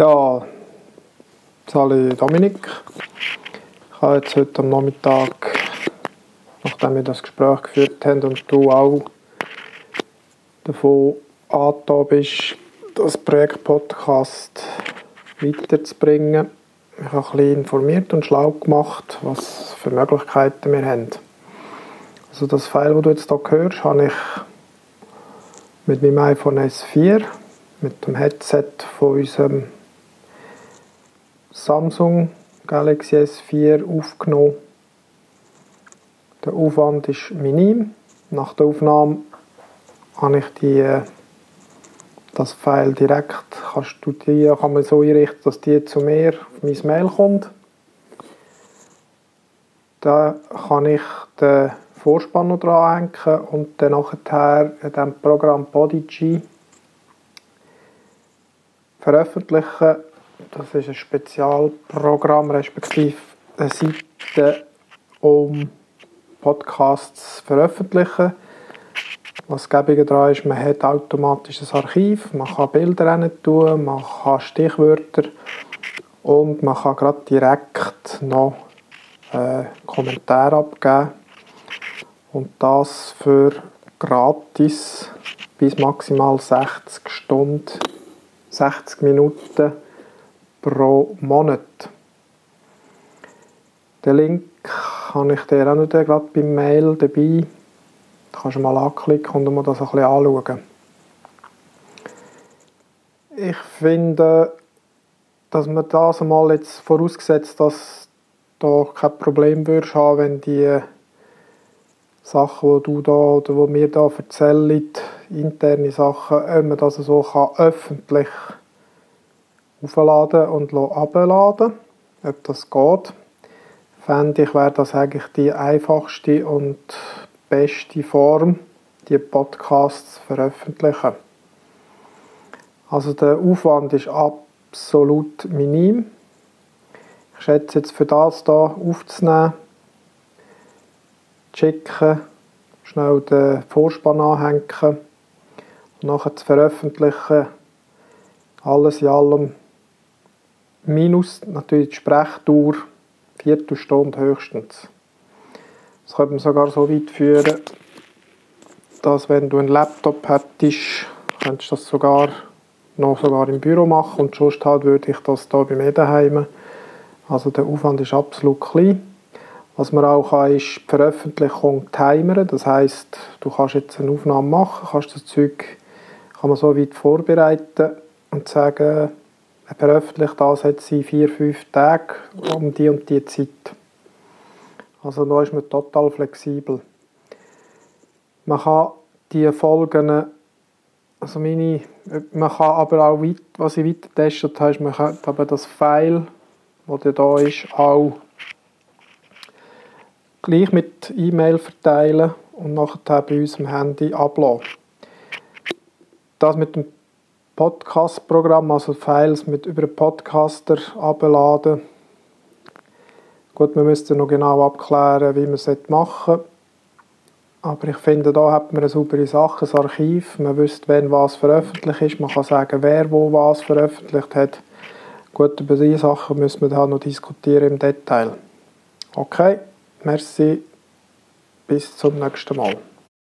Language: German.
Ja, Sali Dominik. Ich habe jetzt heute am Nachmittag, nachdem wir das Gespräch geführt haben und du auch davon angetan bist, das Projekt Podcast weiterzubringen, ich habe ein bisschen informiert und schlau gemacht, was für Möglichkeiten wir haben. Also das File, das du jetzt hier hörst, habe ich mit meinem iPhone S4, mit dem Headset von unserem Samsung Galaxy S4 aufgenommen. Der Aufwand ist minim. Nach der Aufnahme habe ich die, das File direkt die, kann man so einrichten, dass die zu mir auf mein Mail kommt. Da kann ich den Vorspann noch dran hängen und dann nachher in diesem Programm Podigy veröffentlichen. Das ist ein Spezialprogramm, respektive eine Seite, um Podcasts zu veröffentlichen. Was gäbige daran ist, man hat automatisch ein Archiv, man kann Bilder rein tun, man kann Stichwörter und man kann gerade direkt noch äh, Kommentare abgeben und das für gratis bis maximal 60 Stunden, 60 Minuten pro Monat. Den Link habe ich dir auch noch gerade beim Mail dabei. Da kannst du mal anklicken und mal das ein bisschen anschauen. Ich finde, dass man das mal jetzt vorausgesetzt, dass du kein Problem würdest haben, wenn die Sachen, die du da oder die mir da erzählen, interne Sachen, ob man das so kann öffentlich aufladen und abladen ob das geht. Fände ich, wäre das eigentlich die einfachste und beste Form, die Podcasts zu veröffentlichen. Also der Aufwand ist absolut minim. Ich schätze jetzt für das hier aufzunehmen, schicken, schnell den Vorspann anhängen und nachher zu veröffentlichen, alles in allem minus natürlich die Sprechdauer, Viertelstunde höchstens. Das könnte man sogar so weit führen, dass wenn du einen Laptop hättest, könntest du das sogar noch sogar im Büro machen und sonst halt würde ich das hier bei mir daheim. Also der Aufwand ist absolut klein. Was man auch kann, ist die Veröffentlichung timern. Das heißt, du kannst jetzt eine Aufnahme machen, kannst das Zeug kann man so weit vorbereiten und sagen, veröffentlicht das jetzt in vier, fünf Tagen um die und die Zeit. Also da ist man total flexibel. Man kann die Folgen, also meine, man kann aber auch, weit, was ich weiter getestet habe, ist, man kann aber das File, das da ist, auch gleich mit E-Mail verteilen und nachher bei unserem Handy abladen. Das mit dem Podcast-Programm, also Files mit über Podcaster abladen. Gut, wir müssten noch genau abklären, wie man es machen sollte. Aber ich finde, da hat man eine saubere Sache, ein Archiv. Man wüsste, wenn was veröffentlicht ist. Man kann sagen, wer wo was veröffentlicht hat. Gut, über diese Sachen müssen wir dann noch diskutieren im Detail. Okay, merci. Bis zum nächsten Mal.